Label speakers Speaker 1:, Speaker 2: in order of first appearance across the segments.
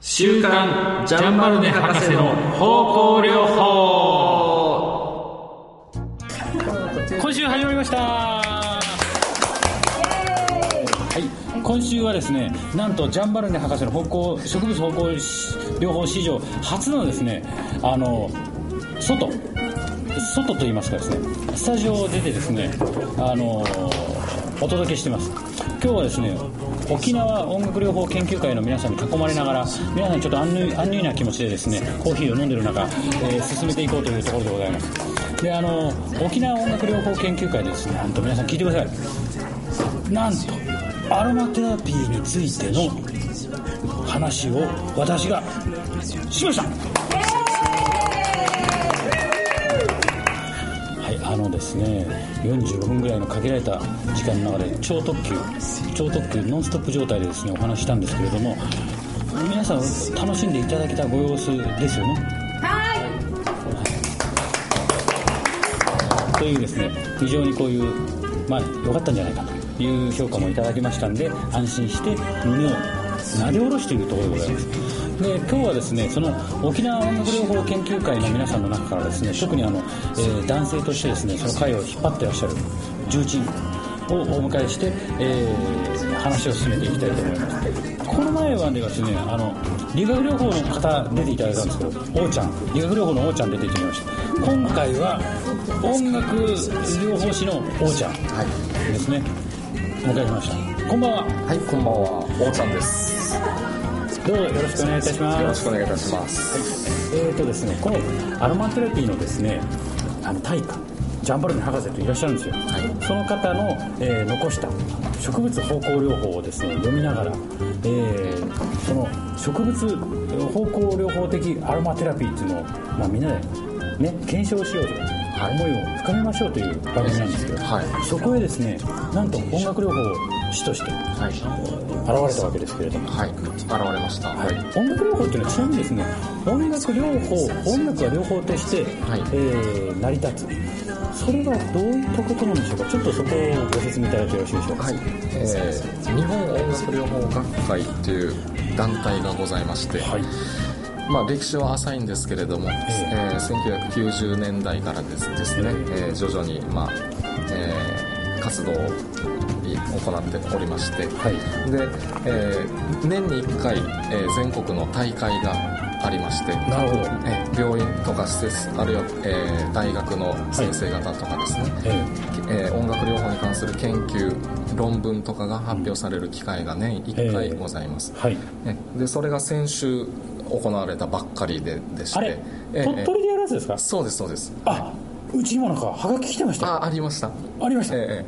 Speaker 1: 週刊ジャンバルネ博士の方向療法。今週始まりました。はい。今週はですねなんとジャンバルネ博士の方向植物方向療法史上初のですねあの外。外といいますかですねスタジオを出てですねあのお届けしてます。今日はですね沖縄音楽療法研究会の皆さんに囲まれながら皆さんちょっと安入安入な気持ちでですねコーヒーを飲んでる中、えー進めていこうというところでございます。であの沖縄音楽療法研究会でですねなんと皆さん聞いてください。なんとアロマテラピーについての話を私がしました。はい、あのですね、45分ぐらいの限られた時間の中で超特急、超特急ノンストップ状態でですねお話ししたんですけれども、皆さん楽しんでいただけたご様子ですよねはい。というですね、非常にこういうまあ良かったんじゃないかという評価もいただきましたんで、安心して胸をなで下ろしているところでございます。で今日はですねその沖縄音楽療法研究会の皆さんの中からですね特にあの、えー男性としてですねその会を引っ張ってらっしゃる重鎮をお迎えして、えー話を進めていきたいと思います。この前はですねあの理学療法の方出ていただいたんですけど王ちゃん理学療法の王ちゃん出ていただきました。今回は音楽療法士の王ちゃんですね、お迎えしました。こんばんは。
Speaker 2: はい、こんばんは、おうちゃんです。
Speaker 1: どうぞよろしくお願いいたします。
Speaker 2: よろしくお願いいたします。
Speaker 1: えーとですね、このアロマテラピーのですねあの大家ジャンバルネ博士といらっしゃるんですよ、その方の、えー残した植物方向療法をですね読みながら、えーその植物方向療法的アロマテラピーっていうのを、まあ、みんなで、ね、検証しようと、
Speaker 2: はい。
Speaker 1: 思いを深めましょうという番組なんですけど、
Speaker 2: はい。
Speaker 1: そこへですねなんと音楽療法士として
Speaker 2: はい。
Speaker 1: 現れたわけですけれども。
Speaker 2: はい、現れました。はい。
Speaker 1: 音楽療法っていうのはちなみにですね音楽療法音楽が療法として、
Speaker 2: はい。
Speaker 1: えー成り立つ。それはどういったことなんでしょうか？ちょっとそこをご説明いただいてよろしいでしょうか？
Speaker 2: はい、えー日本音楽療法学会という団体がございまして、
Speaker 1: はい。
Speaker 2: まあ、歴史は浅いんですけれども、えー1990年代からですですね、えー徐々に、まあえー活動を行っておりまして、
Speaker 1: はい。
Speaker 2: で、えー年に1回、えー全国の大会がありまして
Speaker 1: なるほど。
Speaker 2: えー病院とか施設あるいは、えー大学の先生方とかですね、
Speaker 1: え
Speaker 2: えー音楽療法に関する研究論文とかが発表される機会が年1回ございます、
Speaker 1: ー。はい。
Speaker 2: ねでそれが先週行われたばっかりででして
Speaker 1: 鳥取でやるやつですか？
Speaker 2: そうですそうです。
Speaker 1: あうち今なんかはがき来てました
Speaker 2: あありました。
Speaker 1: ありました。
Speaker 2: え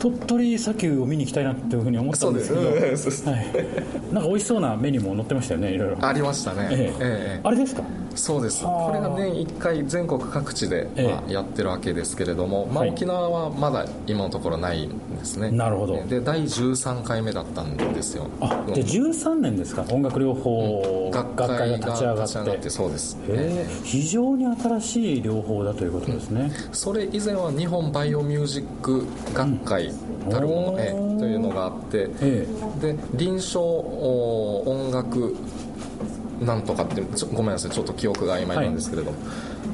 Speaker 1: 鳥取砂丘を見に行きたいなっていうふうに思
Speaker 2: え
Speaker 1: ったんですけど
Speaker 2: そうですそうです
Speaker 1: はい、なんか美味しそうなメニューも載ってましたよねいろいろ。
Speaker 2: ありましたね、
Speaker 1: ええ。
Speaker 2: ええ
Speaker 1: あれですか？
Speaker 2: そうです。
Speaker 1: はあ。
Speaker 2: これが年1回全国各地で、
Speaker 1: ええ。
Speaker 2: まあ、やってるわけですけれども、まあ、
Speaker 1: はい。
Speaker 2: 沖縄はまだ今のところないんですね。
Speaker 1: なるほど。
Speaker 2: で第13回目だったんですよ。
Speaker 1: あ
Speaker 2: うん
Speaker 1: で13年ですか？音楽療法
Speaker 2: 学
Speaker 1: 学会が立ち上が
Speaker 2: ってそうです。
Speaker 1: へえ。非常に新しい療法だということですね、
Speaker 2: それ以前は日本バイオミュージック学会たるもの、というのがあって、
Speaker 1: え
Speaker 2: で臨床お音楽なんとかってちょごめんなさいちょっと記憶が曖昧なんですけれども、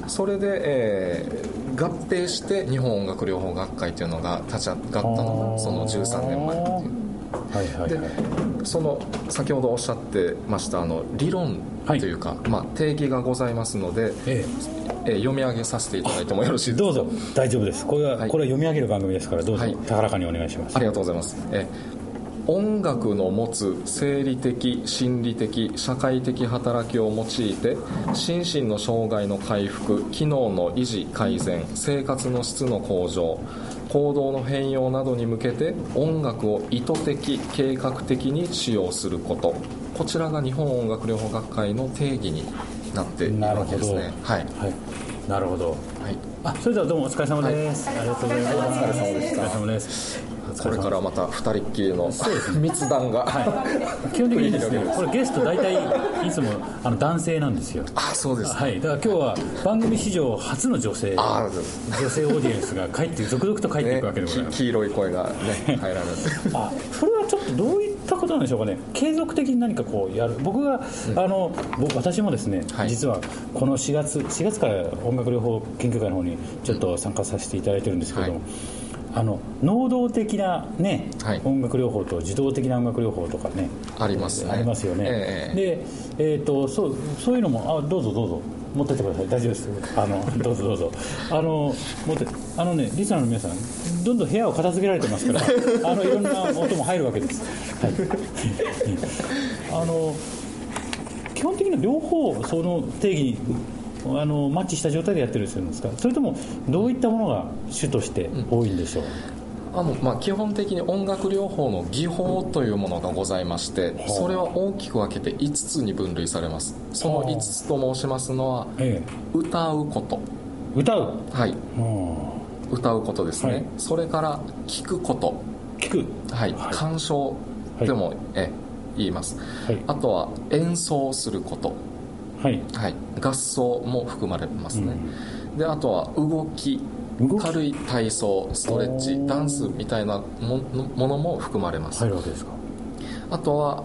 Speaker 2: それで、えー合併して日本音楽療法学会というのが立ち上がったのがその13年前っていう
Speaker 1: はいはい
Speaker 2: で
Speaker 1: はい。
Speaker 2: その先ほどおっしゃってましたあの理論というか、まあ、定義がございますので、
Speaker 1: え
Speaker 2: え。ー読み上げさせていただいてもよろしい？ですか
Speaker 1: えどうぞ。大丈夫です。これは、
Speaker 2: はい。
Speaker 1: これは読み上げる番組ですからどうぞ、
Speaker 2: はい。
Speaker 1: 高らかにお願いします。
Speaker 2: ありがとうございます。え音楽の持つ生理的心理的社会的働きを用いて心身の障害の回復機能の維持改善生活の質の向上行動の変容などに向けて音楽を意図的計画的に使用すること。こちらが日本音楽療法学会の定義になっているわけですね。はい、
Speaker 1: はい。なるほど。
Speaker 2: はい、
Speaker 1: あそれではどうもお疲れ様です、ありがとうございます。
Speaker 2: お疲れ様でした
Speaker 1: お疲れ様です
Speaker 2: これからまた二人っきりの密談が、
Speaker 1: はい。基本的にですねこれゲスト大体いつもあの男性なんですよ。
Speaker 2: あそうです。
Speaker 1: はい。だから今日は番組史上初の女性。
Speaker 2: あ
Speaker 1: 女性オーディエンスが帰って続々と帰ってい
Speaker 2: ね
Speaker 1: くわけでございます、
Speaker 2: き黄色い声がね入られて。
Speaker 1: あそれはちょっとどういっったことなんでしょうかね。継続的に何かこうやる。僕が、あの僕私もですね、
Speaker 2: はい。
Speaker 1: 実はこの4月4月から音楽療法研究会の方にちょっと参加させていただいてるんですけども、
Speaker 2: はい
Speaker 1: あの能動的な、ね
Speaker 2: はい。
Speaker 1: 音楽療法と受動的な音楽療法とかね
Speaker 2: ありますね。
Speaker 1: ありますよね、
Speaker 2: ええ。
Speaker 1: で、えー、とそうそういうのもあどうぞどうぞ。持ってってください。大丈夫です。あの どうぞどうぞ。あの持ってあのねリスナーの皆さんどんどん部屋を片付けられてますから あのいろんな音も入るわけです、はい、あの基本的には両方その定義にあのマッチした状態でやってるんですか？それともどういったものが主として多いんでしょう、
Speaker 2: あのまあ、基本的に音楽療法の技法というものがございましてそれは大きく分けて5つに分類されます。その5つと申しますのは
Speaker 1: え
Speaker 2: 歌うこと。
Speaker 1: え、歌う？
Speaker 2: はい。
Speaker 1: う。ん
Speaker 2: 歌うことですね、
Speaker 1: はい。
Speaker 2: それから聞くこと。
Speaker 1: 聞く？
Speaker 2: はい、
Speaker 1: はい。
Speaker 2: 鑑賞でも、え言います、
Speaker 1: はい。
Speaker 2: あとは演奏すること
Speaker 1: はい。
Speaker 2: はい、合奏も含まれますね、であとは動き。軽い体操ストレッ
Speaker 1: お
Speaker 2: チ
Speaker 1: ー。
Speaker 2: ダンスみたいなもものも含まれます、
Speaker 1: 入るわけですか。
Speaker 2: あとは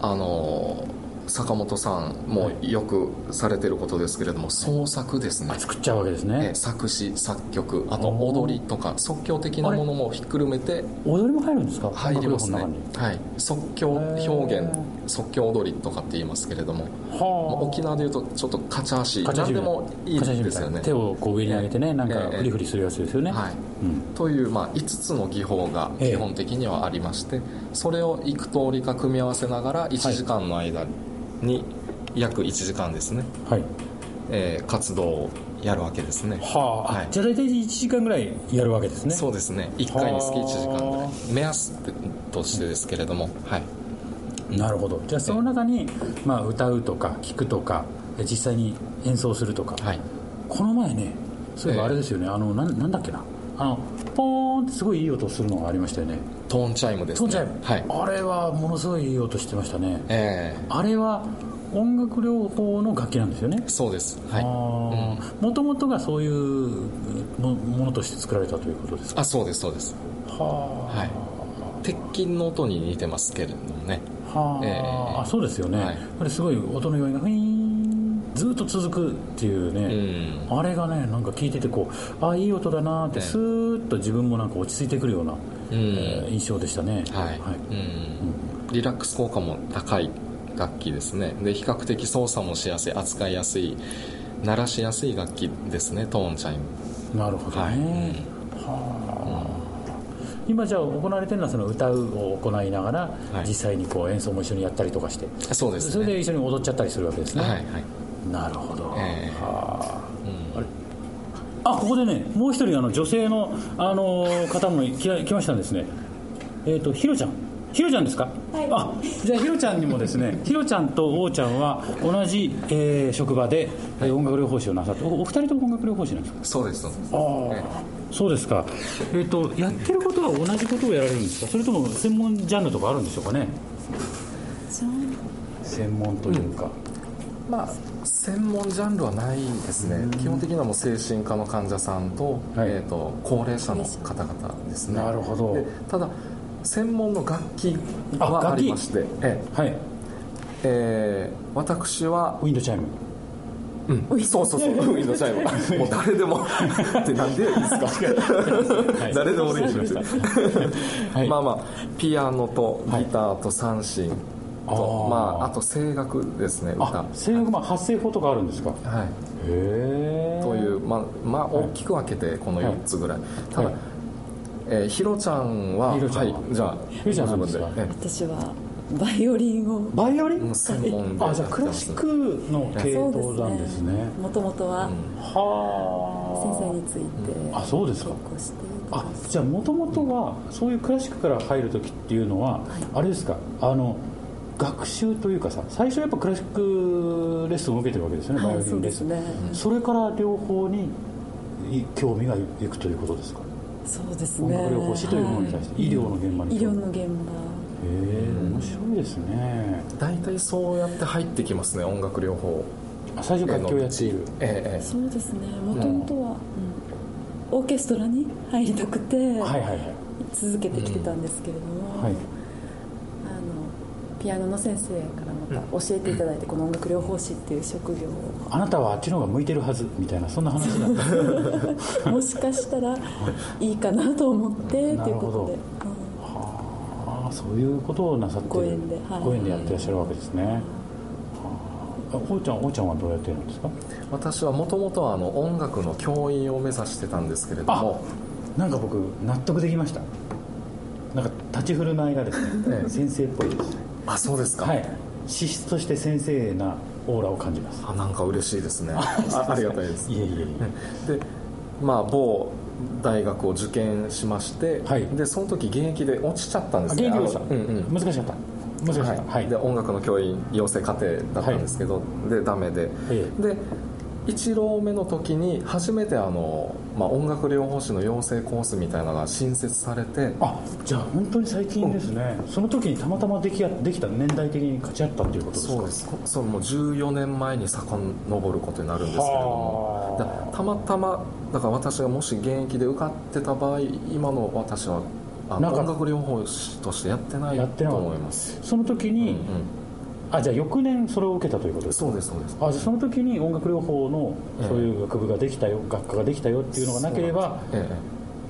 Speaker 2: あのー坂本さんもよくされてることですけれども創作ですね。
Speaker 1: あ作っちゃうわけですね。
Speaker 2: え作詞作曲あと踊りとか即興的なものもひっくるめて
Speaker 1: 踊りも入るんですか？
Speaker 2: 入りますね。はい。即興表現即興踊りとかって言いますけれども沖縄でいうとちょっとカチャ足。
Speaker 1: カチャ足
Speaker 2: 何でもいいですよね。
Speaker 1: な手をこう上に上げてねなんか
Speaker 2: ええ。
Speaker 1: フリフリするやつですよね、
Speaker 2: はい。
Speaker 1: うん、
Speaker 2: という、まあ、5つの技法が
Speaker 1: ええ。
Speaker 2: 基本的にはありまして、それを幾通りか組み合わせながら1時間の間に約1時間ですね、
Speaker 1: はい。
Speaker 2: えー活動をやるわけですね。
Speaker 1: はあ、
Speaker 2: はい。
Speaker 1: じゃあ大体1時間ぐらいやるわけですね。
Speaker 2: そうですね。1回につき1時間ぐらい。
Speaker 1: は
Speaker 2: 目安としてですけれども、はい
Speaker 1: なるほど。じゃあその中に、まあ、歌うとか聴くとかえ実際に演奏するとか、
Speaker 2: はい。
Speaker 1: この前ねそういえばあれですよね、あのなんなんだっけな。あのポーンってすごいいい音するのがありましたよね。
Speaker 2: トーンチャイムですね。
Speaker 1: トーンチャイム、
Speaker 2: はい。
Speaker 1: あれはものすごいいい音してましたね。
Speaker 2: え
Speaker 1: あれは音楽療法の楽器なんですよね。
Speaker 2: ーそうです。はい。
Speaker 1: もともとがそういうもものとして作られたということですか？
Speaker 2: あそうですそうです。
Speaker 1: は
Speaker 2: はい。鉄筋の音に似てますけれどもね。
Speaker 1: あ、はあ、
Speaker 2: ええ。
Speaker 1: あそうですよね、
Speaker 2: はい。
Speaker 1: これすごい音の余韻がフィーンずっと続くっていうね、
Speaker 2: うん。
Speaker 1: あれがねなんか聞いててこうあいい音だなって
Speaker 2: ええ。
Speaker 1: スーッと自分もなんか落ち着いてくるような、
Speaker 2: うん。
Speaker 1: えー印象でしたね。
Speaker 2: はい、うん、リラックス効果も高い楽器ですね。で比較的操作もしやすい扱いやすい鳴らしやすい楽器ですねトーンチャイム。
Speaker 1: なるほどね、
Speaker 2: はい。
Speaker 1: はあ今じゃあ行われてるのはその歌うを行いながら、
Speaker 2: はい。
Speaker 1: 実際にこう演奏も一緒にやったりとかして。
Speaker 2: そうですね。
Speaker 1: それで一緒に踊っちゃったりするわけですね、
Speaker 2: はいはい。
Speaker 1: なるほど、
Speaker 2: ええ。
Speaker 1: はあ。あれ。あここでねもう一人あの女性の、あのー方も来来ましたんですね。えっ、とひろちゃんひろちゃんですか、あじゃあひろちゃんにもですねひろちゃんとおうちゃんは同じ、えー職場で、えー音楽療法士をなさっておお二人とも音楽療法士なんですか？
Speaker 2: そうですそうです。
Speaker 1: ああそうですか。えっ、とやってることは同じことをやられるんですか？それとも専門ジャンルとかあるんでしょうかね？専門というか、
Speaker 2: まあ専門ジャンルはないですね。基本的にはもう精神科の患者さんと,、
Speaker 1: はい。
Speaker 2: えー、と高齢者の方々ですね。
Speaker 1: なるほど。
Speaker 2: でただ専門の楽器はありましてええ。
Speaker 1: はい。
Speaker 2: えー私は
Speaker 1: ウィンドチャイム。
Speaker 2: うん、そうそうそう、ウィンドチャイム。もう誰でも、ってなんでですか？誰でもできるんですよ。
Speaker 1: はい。
Speaker 2: まあまあ、ピアノとギターと三線
Speaker 1: あー。
Speaker 2: と、まあ、あと声楽ですね、歌。
Speaker 1: あ声楽まあ発声法とかあるんですか？へ
Speaker 2: はい。
Speaker 1: え
Speaker 2: という、まあ、まあ、大きく分けてこの4つぐらい。ただ
Speaker 1: はい、
Speaker 2: えーひろちゃんは、
Speaker 1: ひろちゃんは？
Speaker 2: はい、じゃあ、
Speaker 1: ひろちゃんは
Speaker 3: 私はバイオリンを
Speaker 1: バイオリン？
Speaker 2: 専門で
Speaker 1: あじゃあクラシックの系統なんですね。
Speaker 3: もともとは
Speaker 1: は
Speaker 3: 先生について
Speaker 1: あそうですか。あじゃあもともとはそういうクラシックから入る時っていうのは、あれですか？あの学習というかさ最初やっぱクラシックレッスンを受けてるわけですよね、
Speaker 3: はい
Speaker 1: バイオリンレッスン。
Speaker 3: そうですね。
Speaker 1: それから両方にい興味がいくということですか？
Speaker 3: そうですね。
Speaker 1: 音楽療法士というものに対して、医療の現場に。
Speaker 3: 医療の現
Speaker 1: へえ面白いですね。
Speaker 2: 大体そうやって入ってきますね、音楽療法。
Speaker 1: あ最初楽器をやっている。
Speaker 2: ええ
Speaker 3: そうですね。もともとは、うんオーケストラに入りたくて、
Speaker 1: はいはいはい。
Speaker 3: 続けてきてたんですけれども、
Speaker 1: はい。
Speaker 3: あのピアノの先生からまた教えていただいて、この音楽療法士っていう職業を。
Speaker 1: あなたはあっちの方が向いてるはずみたいなそんな話だった。
Speaker 3: もしかしたらいいかなと思ってっていう
Speaker 1: なるほど
Speaker 3: ことで、
Speaker 1: ああそういうことをなさってる。
Speaker 3: ご縁ではい。
Speaker 1: ご縁でやってらっしゃるわけですね、はあ。あおうちゃんおうちゃんはどうやってるんですか？
Speaker 2: 私はもともとはあの音楽の教員を目指してたんですけれども。
Speaker 1: なんか僕納得できました。なんか立ち振る舞いがですね、先生っぽいです
Speaker 2: あそうですか、
Speaker 1: はい。資質として先生なオーラを感じます。
Speaker 2: あなんか嬉しいですね。あありがたいです。
Speaker 1: いえいえいえ。
Speaker 2: でまあ某大学を受験しまして、
Speaker 1: はい。
Speaker 2: でその時現役で落ちちゃったんですね。
Speaker 1: あ元気でした、
Speaker 2: うんうん。
Speaker 1: 難しかった。難しかった。
Speaker 2: はい。で音楽の教員養成課程だったんですけど、でダメで、
Speaker 1: え
Speaker 2: で1浪目の時に初めてあの、まあ、音楽療法士の養成コースみたいなのが新設されて
Speaker 1: あじゃあ本当に最近ですね、その時にたまたまできやできた年代的に勝ち合ったっていうことですか？
Speaker 2: そうです。こそうもう14年前に遡ることになるんですけれども。たまたまだから私がもし現役で受かってた場合今の私は音楽療法士としてやってないと
Speaker 1: やってなかった
Speaker 2: 思います
Speaker 1: その時に、
Speaker 2: うん
Speaker 1: あじゃあ翌年それを受けたということですか？
Speaker 2: そうですそうです。
Speaker 1: あじゃあその時に音楽療法の
Speaker 2: ええ。
Speaker 1: そういう学部ができたよ、学科ができたよっていうのがなければ、
Speaker 2: え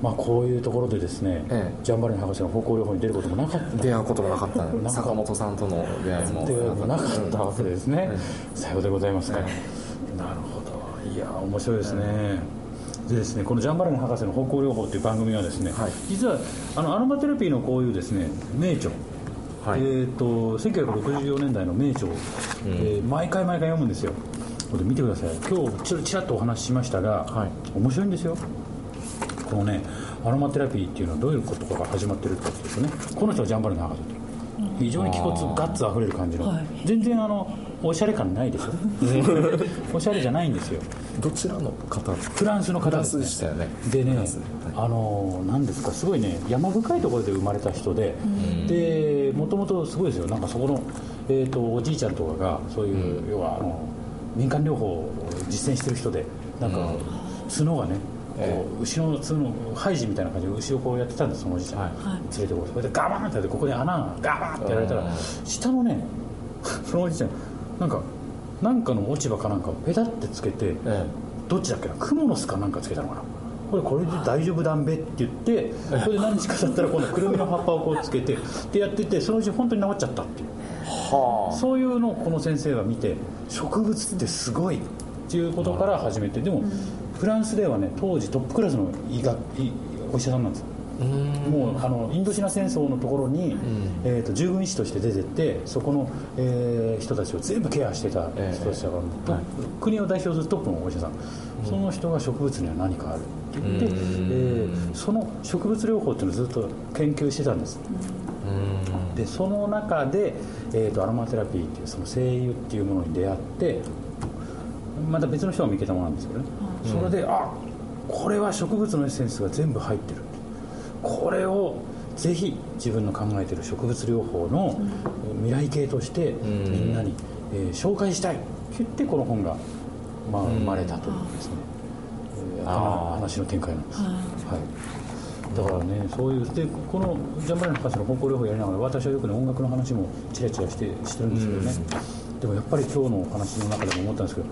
Speaker 1: まあ、こういうところでですね、
Speaker 2: ええ。
Speaker 1: ジャンバルニ博士の方向療法に出ることもなかっ
Speaker 2: え出会うことも なかった。坂本さんとの出会いも。
Speaker 1: た出会いもなかったわけですね、
Speaker 2: うん
Speaker 1: さようでございますか、
Speaker 2: え
Speaker 1: なるほど。いや面白いですね、でですねこのジャンバルニ博士の方向療法という番組はですね、
Speaker 2: はい。
Speaker 1: 実はあのアロマテラピーのこういうですね名著
Speaker 2: はい。
Speaker 1: えー、と1964年代の名著を、えー毎回毎回読むんですよ。これ見てください。今日ちょっとちらっとお話ししましたが、
Speaker 2: はい。
Speaker 1: 面白いんですよ。このねアロマテラピーっていうのはどういうことから始まってるかっていうとね。この人はジャンバルニ博士と非常に気骨ガッツあふれる感じの、
Speaker 3: はい。
Speaker 1: 全然あのおしゃれ感ないでしょ？おしゃれじゃないんですよ。
Speaker 2: どちらの方？
Speaker 1: フランスの方
Speaker 2: フランス
Speaker 1: ですね
Speaker 2: でしたよね。
Speaker 1: でね
Speaker 2: フランス
Speaker 1: あの何ですか？すごいね山深いところで生まれた人ででもともとすごいですよ。なんかそこの、えー、とおじいちゃんとかがそういう、要はあの民間療法を実践してる人でなんか角がねこう後ろの角のハイジみたいな感じで後ろこうやってたんですそのおじいちゃん、
Speaker 2: はい。
Speaker 1: 連れてこう。それでガバーンってやってここに穴がガバーンってやられたら
Speaker 2: うん。
Speaker 1: 下のね そのおじいちゃんなんかなんかの落ち葉かなんかをペタってつけて、
Speaker 2: え
Speaker 1: どっちだっけなクモの巣かなんかつけたのかな。これこれで大丈夫だんべって言ってそれで何日か経ったら 今度くるみの葉っぱをこうつけてでやっててそのうち本当に治っちゃったっていう。
Speaker 2: は
Speaker 1: そういうのをこの先生が見て植物ってすごいっていうことから始めてでもフランスではね当時トップクラスの医学医お医者さんなんですもうあのインドシナ戦争のところに、えー、と従軍医師として出てってそこの、えー人たちを全部ケアしてた
Speaker 2: ええ。
Speaker 1: 人たちだから、と
Speaker 2: はい。
Speaker 1: 国を代表するトップのお医者さん、その人が植物には何かあるって言って、
Speaker 2: うん。
Speaker 1: えーその植物療法っていうのをずっと研究してたんです。
Speaker 2: うん。
Speaker 1: でその中で、えー、とアロマテラピーっていうその精油っていうものに出会ってまた別の人が見つけたものなんですけどね、それであこれは植物のエッセンスが全部入ってるこれをぜひ自分の考えている植物療法の未来形として
Speaker 2: ん。
Speaker 1: みんなに、えー紹介したいって言ってこの本が、まあ、生まれたというですね、えー
Speaker 2: あー
Speaker 1: 話の展開なんです、はい。だからねそういうでこのジャンバレの博士の方向療法やりながら私はよくね音楽の話もチラチラしてしてるんですけどね、でもやっぱり今日のお話の中でも思ったんですけど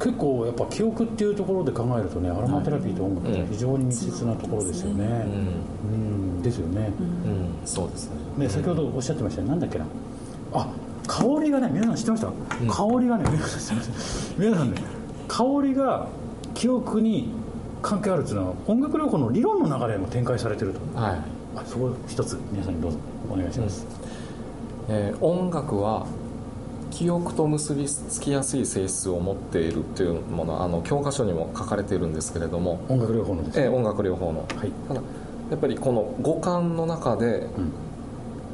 Speaker 1: 結構やっぱ記憶っていうところで考えるとねアロマテラピーと音楽って非常に密接なところですよね、
Speaker 2: うん
Speaker 1: うん。ですよね、
Speaker 2: うん。そうですね。
Speaker 1: ね先ほどおっしゃってましたね。なんだっけな。あ香りがね皆さん知ってました、香りがね皆さんすいません皆さんね香りが記憶に関係あるっていうのは音楽療法の理論の流れも展開されてると。
Speaker 2: はい。
Speaker 1: あそこ一つ皆さんにどうぞお願いします、
Speaker 2: えー音楽は記憶と結びつきやすい性質を持っているっていうものはあの教科書にも書かれているんですけれども、
Speaker 1: 音楽療法のですね
Speaker 2: えー音楽療法の、
Speaker 1: はい。
Speaker 2: ただやっぱりこの五感の中で、
Speaker 1: うん。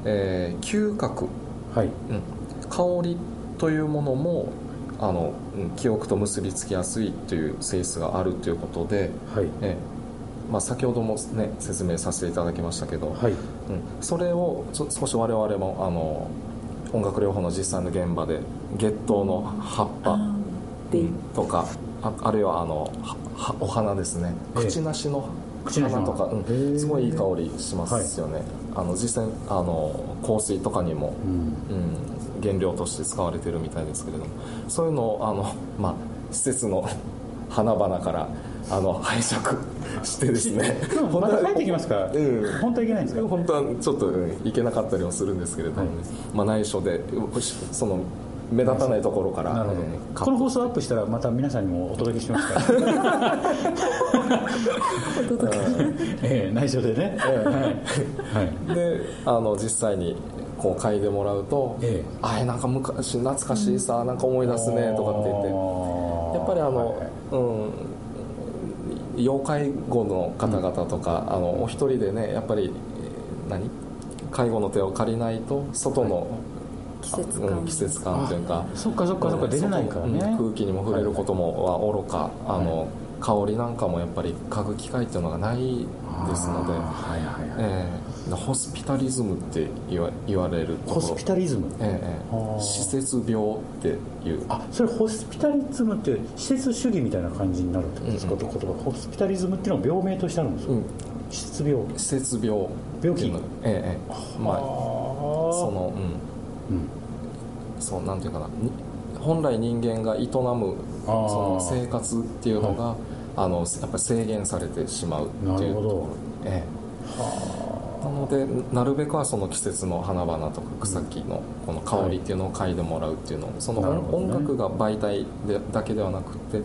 Speaker 2: えー嗅覚、
Speaker 1: はい。
Speaker 2: うん。香りというものもあの、うん記憶と結びつきやすいという性質があるということで、
Speaker 1: はい。
Speaker 2: えーまあ、先ほども、ね、説明させていただきましたけど、
Speaker 1: はい。
Speaker 2: うん、それを少し我々もあの音楽療法の実際の現場で月桃の葉っぱ
Speaker 3: で
Speaker 2: とかああるいはあのははお花ですね。
Speaker 1: ええ。
Speaker 2: 口なしの
Speaker 1: 口なしの
Speaker 2: 花とか、うん。
Speaker 1: へえ
Speaker 2: すごいいい香りしますよね、あの実際あの香水とかにも、
Speaker 1: うん。
Speaker 2: うん、原料として使われてるみたいですけれども。そういうのをあの、まあ、施設の花々からあの拝借してですね。
Speaker 1: でもまた帰ってきますから、
Speaker 2: うん。
Speaker 1: 本当はいけないんですか
Speaker 2: 本当はちょっと、うん行けなかったりもするんですけれどもね、まあ、内緒でその目立たないところから
Speaker 1: なるほど、
Speaker 2: えー買
Speaker 1: この放送アップしたらまた皆さんにもお届けしますから。
Speaker 3: お届け
Speaker 1: ええ内緒でね、はい、はい。
Speaker 2: であの実際にこう嗅いでもらうと「
Speaker 1: ええ。
Speaker 2: あれなんか昔懐かしいさ、なんか思い出すね」とかって言って。やっぱりあの、うん要介護の方々とか、あのお一人でねやっぱりえー何？介護の手を借りないと外の、
Speaker 3: 季節感。
Speaker 2: うん季節感というか。
Speaker 1: そっかそっかそっか出れないからね。
Speaker 2: 空気にも触れることもはおろか、あの香りなんかもやっぱり嗅ぐ機会っていうのがないですので、
Speaker 1: はいはいはい。
Speaker 2: えーホスピタリズムって言わ言われるところ。
Speaker 1: ホスピタリズム？
Speaker 2: ええ施設病っていう。
Speaker 1: あそれホスピタリズムって施設主義みたいな感じになるってことですか、
Speaker 2: うん
Speaker 1: 言葉ホスピタリズムっていうのは病名としてあるんですよ、
Speaker 2: うん。
Speaker 1: 施設病。
Speaker 2: 施設病。
Speaker 1: 病気
Speaker 2: ええええ。まあそ
Speaker 1: そ
Speaker 2: のうん。
Speaker 1: うん。
Speaker 2: そうなんていうかな。に本来人間が営むその生活っていうのが、あのやっぱり制限されてしまうっていう
Speaker 1: なるほど。
Speaker 2: ところええなのでなるべくはその季節の花々とか草木のこの香りっていうのを嗅いでもらうっていうのをその音楽が媒体でだけではなくて
Speaker 1: うん。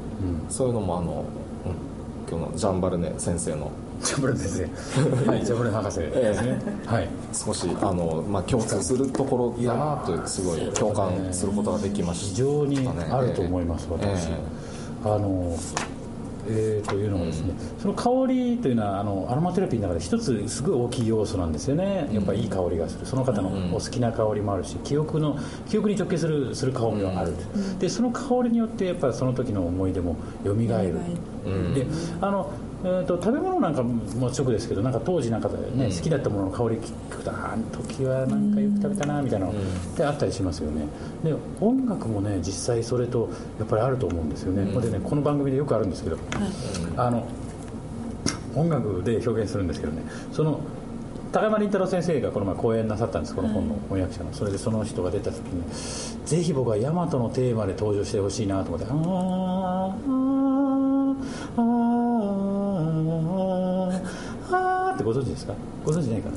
Speaker 2: そういうのもあの、うん、今日のジャンバルネ先生の
Speaker 1: ジャブレ先生。はいジャブレ博士ですね、はい。
Speaker 2: 少しあの、まあ、共通するところだなとすごい共感することができました
Speaker 1: 非常にあると思います、
Speaker 2: ええ
Speaker 1: 私、
Speaker 2: え。
Speaker 1: あのえーというのがですね、その香りというのはあのアロマテラピーの中で一つすごい大きい要素なんですよね。やっぱりいい香りがする。その方のお好きな香りもあるし記憶の記憶に直結するする香りはある、でその香りによってやっぱりその時の思い出も蘇る、
Speaker 2: うん。
Speaker 1: であの、えー、と食べ物なんかも直ですけどなんか当時なんかでね、好きだったものの香り聞くとああの時はなんかよく食べたなみたいなのってあったりしますよね。で音楽もね実際それとやっぱりあると思うんですよね、でねこの番組でよくあるんですけど、あの音楽で表現するんですけどね。その高山林太郎先生がこの前講演なさったんですこの本の翻訳者の。それでその人が出た時にぜひ僕は大和のテーマで登場してほしいなと思って「ああってご存知ですか？ご存知ないかな？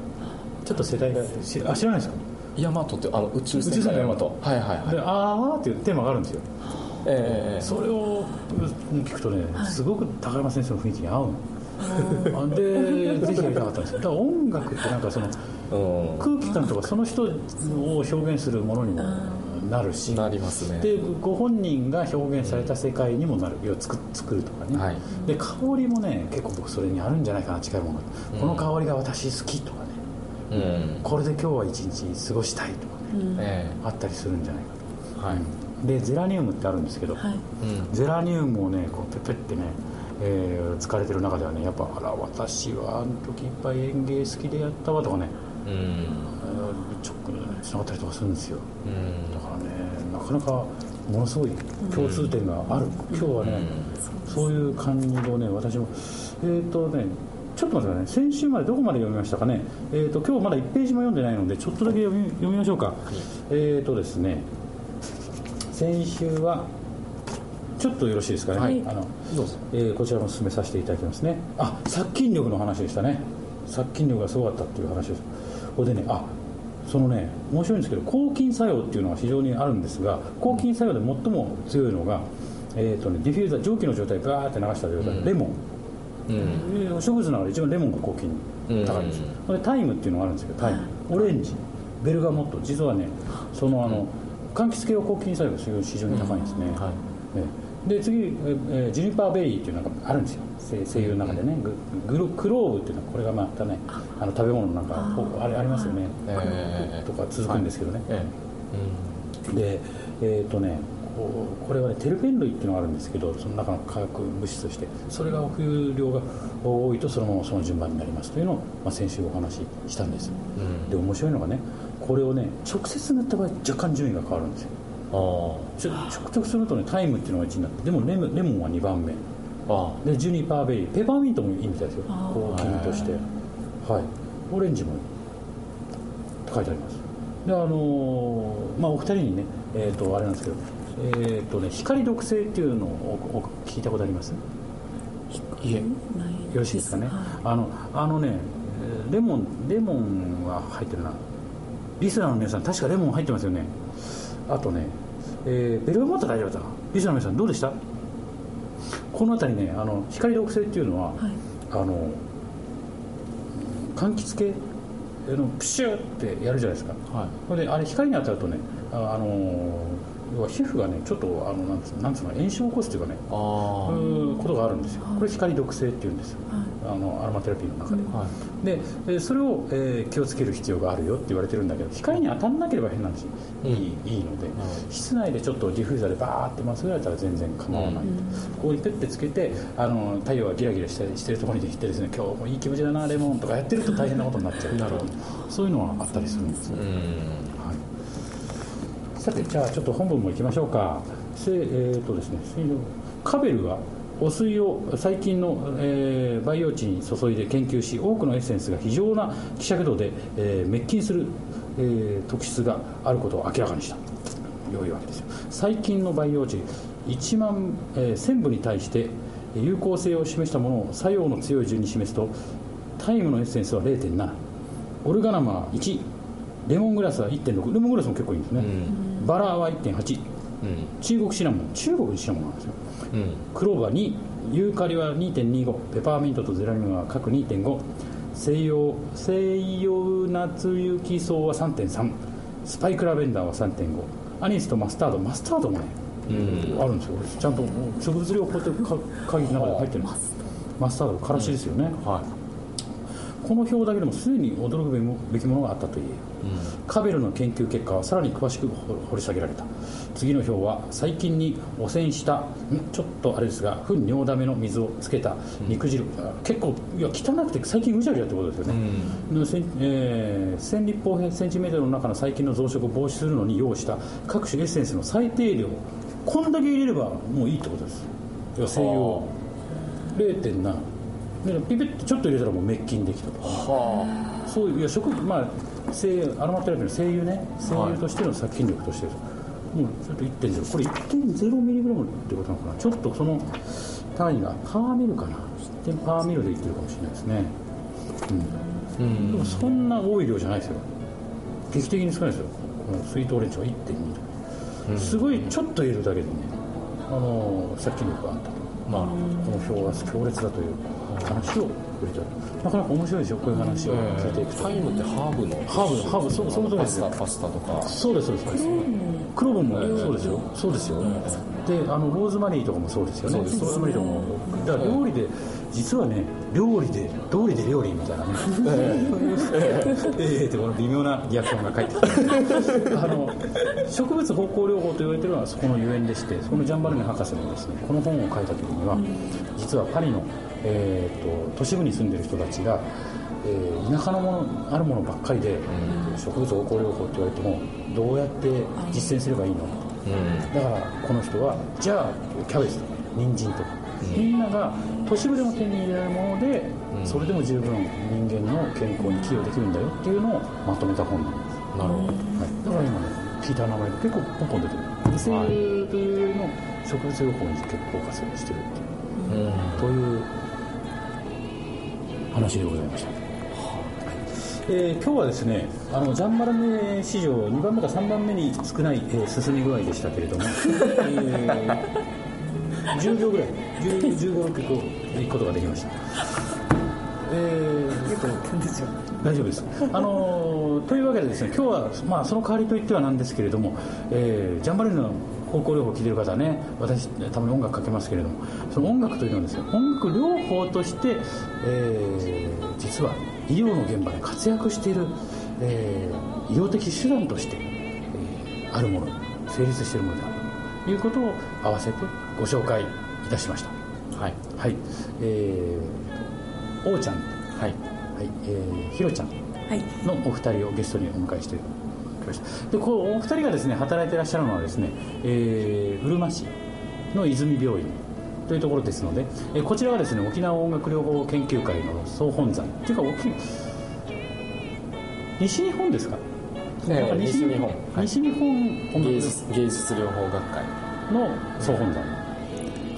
Speaker 1: ちょっと世代がしあ知らないですか？
Speaker 2: ヤマトってあの宇宙
Speaker 1: 宇宙船のヤマト。
Speaker 2: はいはいはい。
Speaker 1: で「あー」っていうテーマがあるんですよ。
Speaker 2: ええええ
Speaker 1: それを聞くとねすごく高山先生の雰囲気に合うの。あでぜひやりたかったんですよ。だから音楽ってなんかその
Speaker 2: うん。
Speaker 1: 空気感とかその人を表現するものにもなるし
Speaker 2: なりますね。
Speaker 1: でご本人が表現された世界にもなる。要は作作るとかね、
Speaker 2: はい。
Speaker 1: で香りもね結構僕それにあるんじゃないかな近いものが、この香りが私好きとかね。
Speaker 2: うん。
Speaker 1: これで今日は一日過ごしたいとかね、
Speaker 2: え
Speaker 1: あったりするんじゃないか
Speaker 2: えはい。
Speaker 1: とでゼラニウムってあるんですけど、
Speaker 3: はい。
Speaker 2: うん。
Speaker 1: ゼラニウムをねこうペペってね、えー使われてる中ではねやっぱあら私はあの時いっぱい園芸好きでやったわとかね。
Speaker 2: うん
Speaker 1: あのちょっとつながったりとかするんですよ。
Speaker 2: うん。
Speaker 1: だからねなかなかものすごい共通点がある、今日はね、そういう感じをね私もえっ、ー、とねちょっと待ってくださいね。先週までどこまで読みましたかね。えっ、ー、と今日まだ1ページも読んでないのでちょっとだけ読み読みましょうか、えっ、ー、とですね先週はちょっとよろしいですかね、
Speaker 2: はい。
Speaker 1: あのえーこちらも進めさせていただきますね。あ殺菌力の話でしたね。殺菌力がすごかったっていう話です。これでねあそのね面白いんですけど抗菌作用っていうのは非常にあるんですが抗菌作用で最も強いのが、えーとね、ディフューザー蒸気の状態バーって流した状態、レモン。
Speaker 2: うん。
Speaker 1: えー植物の中で一番レモンが抗菌高いんですよ、これタイムっていうのがあるんですけどタイムオレンジ。ベルガモット。実はねそのあの柑橘系は抗菌作用が非常に高いんですね、
Speaker 2: はい。
Speaker 1: えで次、ええージュニパーベリーっていうのがあるんですよ。精精油の中でね、ググロクローブっていうのはこれがまたねあの食べ物なんかあれありますよね、
Speaker 2: えー。
Speaker 1: とか続くんですけどね、
Speaker 2: え
Speaker 1: でえっ、とねこれはねテルペン類っていうのがあるんですけどその中の化学物質として。それがお給量が多いとそのままその順番になりますというのを、まあ、先週お話ししたんです。よ、
Speaker 2: うん。
Speaker 1: で面白いのがねこれをね直接塗った場合若干順位が変わるんですよ
Speaker 2: あ
Speaker 1: ちょ直直するとねタイムっていうのが1になってでもレモンレモンは2番目。
Speaker 2: ああ
Speaker 1: でジュニパーベリーペパーミントもいいみたいですよ。抗菌として。はい。オレンジもいい書いてあります。であのーまあお二人にねえっ、とあれなんですけどえっ、とね光毒性っていうのをおお聞いたことあります？
Speaker 2: いえ。
Speaker 3: ない
Speaker 1: よろしいですかね、
Speaker 3: はい。
Speaker 1: あのあのねえーレモンレモンは入ってるな。リスナーの皆さん確かレモン入ってますよね。あとね、えーベルガモット大丈夫だったリスナーの皆さんどうでした？この辺りねあの光毒性っていうのは、
Speaker 3: はい。
Speaker 1: あの柑橘系？のプシューってやるじゃないですか。
Speaker 2: はい。
Speaker 1: それであれ光に当たるとねああの要は皮膚がねちょっとあのなんつなんつうの炎症を起こすというかね
Speaker 2: あ
Speaker 1: うことがあるんですよ。これ光毒性っていうんですよ。
Speaker 3: はい
Speaker 1: あのアロマテラピーの中で、
Speaker 2: あはい。
Speaker 1: でえーそれを、えー気をつける必要があるよって言われてるんだけど光に当たんなければ変な話、いいいいので、室内でちょっとディフューザーでバーって回すぐらいだったら全然構わない、ここにペッてつけてあの太陽がギラギラしてしてるところに行ってですね。今日もいい気持ちだなレモンとかやってると大変なことになっちゃう
Speaker 2: なるほど。
Speaker 1: そういうのはあったりするんですよ。さてじゃあちょっと本文も行きましょうか。せえーとですねカベルは汚水を最近の、えー培養地に注いで研究し多くのエッセンスが非常な希釈度で、えー滅菌する、えー特質があることを明らかにした。良いわけですよ。最近の培養地1万、えー1000部に対して有効性を示したものを作用の強い順に示すとタイムのエッセンスは0.7オルガナマは1レモングラスは1.6レモングラスも結構いいんですね、バラは1.8
Speaker 2: うん
Speaker 1: 中国シナモン中国シナモンなんですよ。
Speaker 2: うん
Speaker 1: クローバー2ユーカリは2.25ペパーミントとゼラニウムは各2.5西洋西洋夏雪草は3.3スパイクラベンダーは3.5アニスとマスタードマスタードもね、あるんですよ。ちゃんと植物療法ってか鍵の中で入ってるんですマスタードからしですよね、
Speaker 2: はい
Speaker 1: この表だけでもすでに驚くべきものがあったといえカベルの研究結果はさらに詳しく掘掘り下げられた。次の表は最近に汚染したん？ちょっとあれですが糞尿ダメの水をつけた肉汁、あ結構いや汚くて最近うじゃうじゃってことですよね、のせんえー1000立方センチメートルの中の細菌の増殖を防止するのに用意した各種エッセンスの最低量こんだけ入れればもういいってことです。要は西洋0.7でピペッとちょっと入れたらもう滅菌できたと。か
Speaker 2: は
Speaker 1: そういういや植物まあ精アロマテラピーの精油ね。精油としての殺菌力として、もうちょっと1.0これ1.0ミリグラムってことなのかな。ちょっとその単位がパーミルかな。1.0パーミルで言ってるかもしれないですね。
Speaker 2: あうん。
Speaker 1: でもそんな多い量じゃないですよ。劇的に少ないですよ。このスイートオレンジは1.2とすごいちょっと入れるだけでねあの殺菌力があったと
Speaker 2: なるほ
Speaker 1: この表は強烈だという話を触れてなかなか面白いですよこういう話を聞いていくと。
Speaker 2: タイムってハーブの
Speaker 1: ハーブハーブそうその通り
Speaker 2: パ
Speaker 1: ですよ。
Speaker 2: スタパスタとか。
Speaker 1: そうですそうです。クローブも。そうですよ。そうですよであのローズマリーとかもそうですよね。ローズマリーとかも。だから料理で実はね料理で料理で料理みたいなね。ええ。ってこの微妙なリアクションが返ってきて。あの植物方向療法と言われてるのはそこのゆえんでしてそのジャンバルネ博士もですねこの本を書いた時には実はパリの、えー、と都市部に住んでる人たちが、えー田舎のものあるものばっかりで、植物方向療法って言われてもどうやって実践すればいいの
Speaker 2: うん
Speaker 1: だからこの人はじゃあキャベツとか人参とか、みんなが都市部でも手に入れられるもので、それでも十分人間の健康に寄与できるんだよっていうのをまとめた本なんです、
Speaker 2: なるほど。
Speaker 1: はい、だから今ね聞いた名前が結構ポンポン出てる。微生物の植物療法に結構フォーカスをしてるっていう
Speaker 2: うん。
Speaker 1: という話でございました、えー今日はですねあのジャンバラネ史上2番目か3番目に少ない、えー進み具合でしたけれども、えー10秒ぐらい10 15、6個行くことができました、えー
Speaker 3: よくやったんですよ
Speaker 1: 大丈夫です。あのーというわけでですね、今日は、まあ、その代わりといってはなんですけれども、えージャンバレルの方向療法を聞いてる方はね、私、たまに音楽かけますけれども、その音楽というのはですね、音楽療法として、えー実は医療の現場で活躍している、えー医療的手段として、えーあるもの、成立しているものであるということを合わせてご紹介いたしました。
Speaker 2: はい
Speaker 1: はい。えー、おーちゃん、
Speaker 2: はい
Speaker 1: はい、えー、ひろちゃん。
Speaker 3: はい
Speaker 1: のお二人をゲストにお迎えしてきましたでこうお二人がですね働いていらっしゃるのはですね、えー、うるま市の泉病院というところですので、えーこちらはですね沖縄音楽療法研究会の総本山。っていうか沖西日本ですか？
Speaker 2: ええ
Speaker 1: なんか西日本、
Speaker 2: はい。
Speaker 1: 西日本音楽
Speaker 2: 芸術芸術療法学会
Speaker 1: の総本山。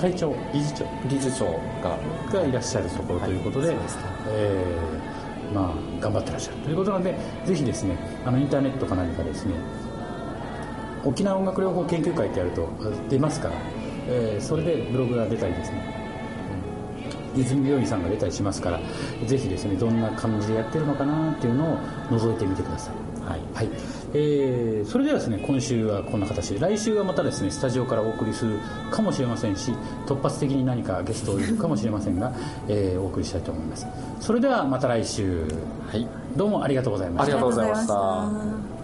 Speaker 1: 会長理事長。
Speaker 2: 理事長が。
Speaker 1: がいらっしゃるところということで,、
Speaker 2: はい。ですね。
Speaker 1: えーまあ、頑張ってらっしゃる。ということなんでぜひですねあのインターネットか何かですね沖縄音楽療法研究会ってやると出ますから、えーそれでブログが出たりですねうん泉病院さんが出たりしますからぜひですねどんな感じでやってるのかなっていうのを覗いてみてください。はい、はい。えーそれではですね今週はこんな形で来週はまたですねスタジオからお送りするかもしれませんし突発的に何かゲストをいるかもしれませんが、えーお送りしたいと思います。それではまた来週。
Speaker 2: はい。
Speaker 1: どうもありがとうございました
Speaker 2: ありがとうございました。
Speaker 3: ありがとうございました